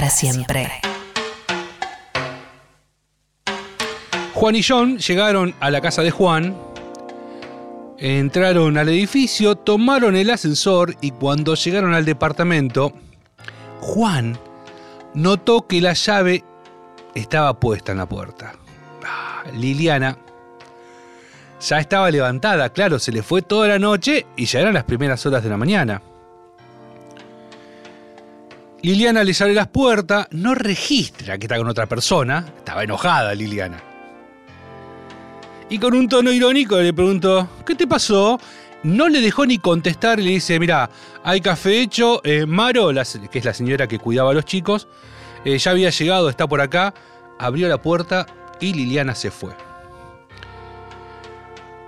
Para siempre. Juan y John llegaron a la casa de Juan, entraron al edificio, tomaron el ascensor y cuando llegaron al departamento, Juan notó que la llave estaba puesta en la puerta. Ah, Liliana ya estaba levantada, claro, se le fue toda la noche y ya eran las primeras horas de la mañana. Liliana les abre las puertas, no registra que está con otra persona, estaba enojada Liliana. Y con un tono irónico le preguntó, ¿qué te pasó? No le dejó ni contestar y le dice, mira, hay café hecho, eh, Maro, que es la señora que cuidaba a los chicos, eh, ya había llegado, está por acá, abrió la puerta y Liliana se fue.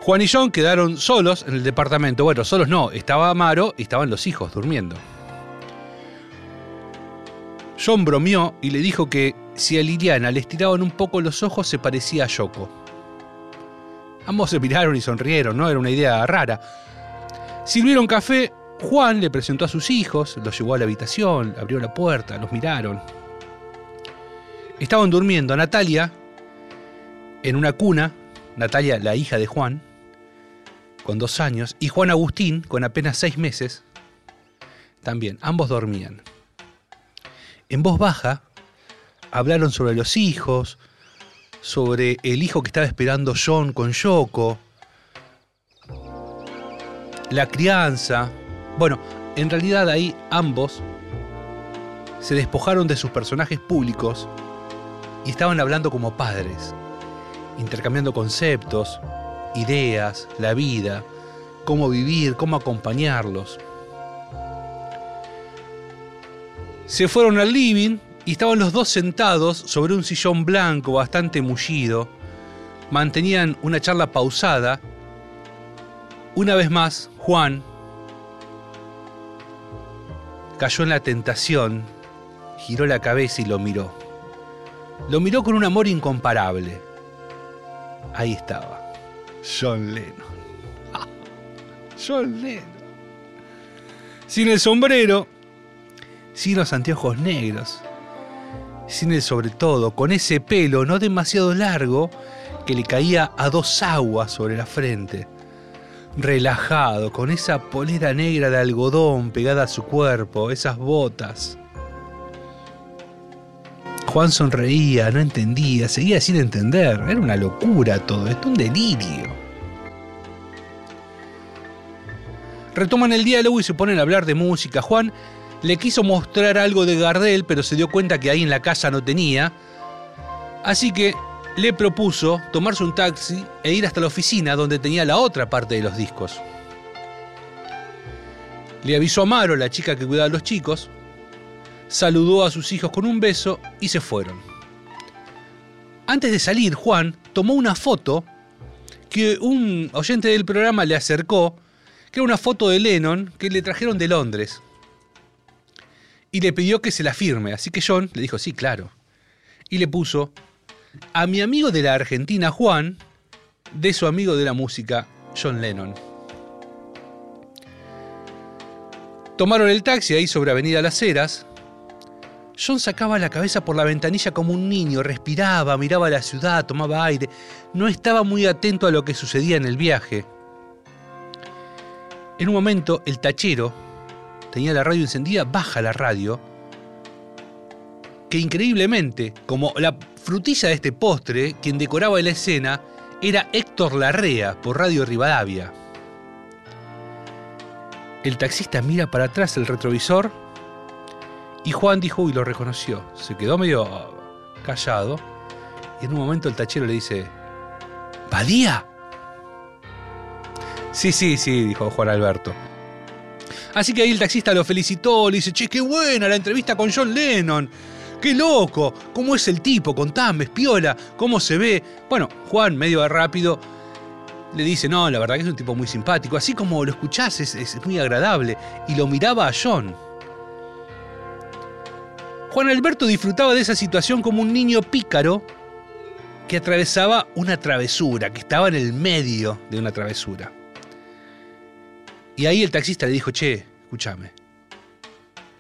Juan y John quedaron solos en el departamento. Bueno, solos no, estaba Amaro y estaban los hijos durmiendo. John bromeó y le dijo que si a Liliana le estiraban un poco los ojos se parecía a Yoko. Ambos se miraron y sonrieron, ¿no? Era una idea rara. Sirvieron café, Juan le presentó a sus hijos, los llevó a la habitación, abrió la puerta, los miraron. Estaban durmiendo Natalia en una cuna, Natalia la hija de Juan, con dos años, y Juan Agustín con apenas seis meses, también, ambos dormían. En voz baja, hablaron sobre los hijos, sobre el hijo que estaba esperando John con Yoko, la crianza. Bueno, en realidad ahí ambos se despojaron de sus personajes públicos y estaban hablando como padres, intercambiando conceptos, ideas, la vida, cómo vivir, cómo acompañarlos. Se fueron al living y estaban los dos sentados sobre un sillón blanco bastante mullido. Mantenían una charla pausada. Una vez más, Juan cayó en la tentación, giró la cabeza y lo miró. Lo miró con un amor incomparable. Ahí estaba, John Lennon. John Lennon. Sin el sombrero, sin los anteojos negros, sin el sobre todo, con ese pelo no demasiado largo que le caía a dos aguas sobre la frente, relajado, con esa polera negra de algodón pegada a su cuerpo, esas botas. Juan sonreía, no entendía, seguía sin entender, era una locura todo esto, un delirio. Retoman el diálogo y se ponen a hablar de música. Juan le quiso mostrar algo de Gardel, pero se dio cuenta que ahí en la casa no tenía. Así que le propuso tomarse un taxi e ir hasta la oficina donde tenía la otra parte de los discos. Le avisó a Maro, la chica que cuidaba a los chicos, saludó a sus hijos con un beso y se fueron. Antes de salir, Juan tomó una foto que un oyente del programa le acercó, que era una foto de Lennon que le trajeron de Londres y le pidió que se la firme. Así que John le dijo, sí, claro. Y le puso, a mi amigo de la Argentina, Juan, de su amigo de la música, John Lennon. Tomaron el taxi ahí sobre Avenida Las Heras. John sacaba la cabeza por la ventanilla como un niño, respiraba, miraba la ciudad, tomaba aire. No estaba muy atento a lo que sucedía en el viaje. En un momento, el tachero, tenía la radio encendida, baja la radio, que increíblemente, como la frutilla de este postre, quien decoraba la escena era Héctor Larrea por Radio Rivadavia. El taxista mira para atrás el retrovisor y Juan dijo y lo reconoció. Se quedó medio callado y en un momento el tachero le dice, ¿Badía? Sí, sí, sí, dijo Juan Alberto. Así que ahí el taxista lo felicitó, le dice, che, qué buena la entrevista con John Lennon. Qué loco, cómo es el tipo, contame, espiola, cómo se ve. Bueno, Juan, medio rápido, le dice, no, la verdad que es un tipo muy simpático, así como lo escuchás, es, es muy agradable. Y lo miraba a John. Juan Alberto disfrutaba de esa situación como un niño pícaro que atravesaba una travesura, que estaba en el medio de una travesura. Y ahí el taxista le dijo, che, escúchame,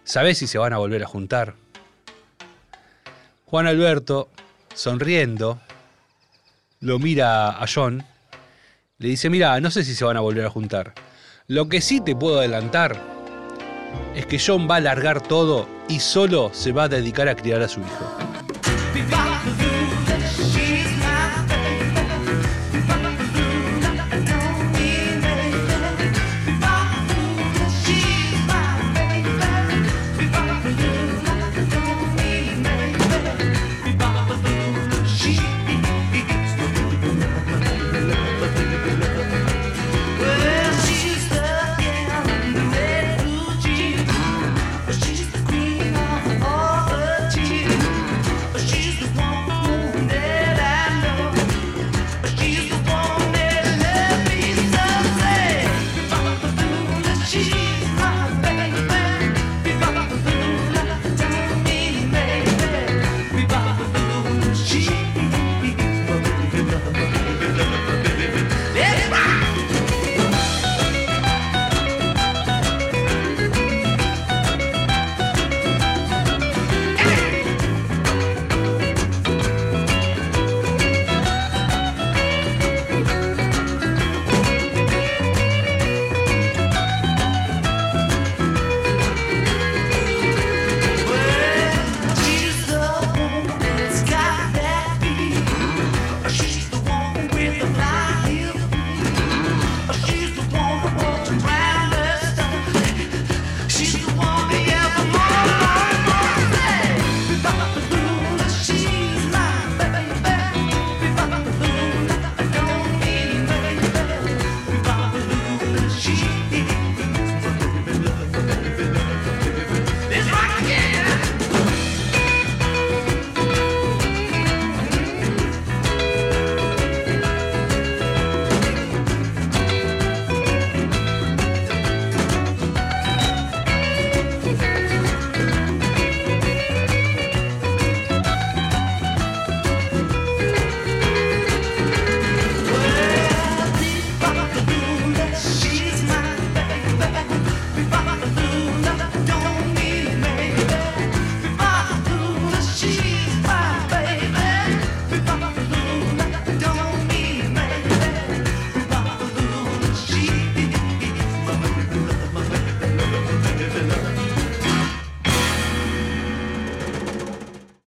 ¿sabés si se van a volver a juntar? Juan Alberto, sonriendo, lo mira a John, le dice, mira, no sé si se van a volver a juntar. Lo que sí te puedo adelantar es que John va a largar todo y solo se va a dedicar a criar a su hijo.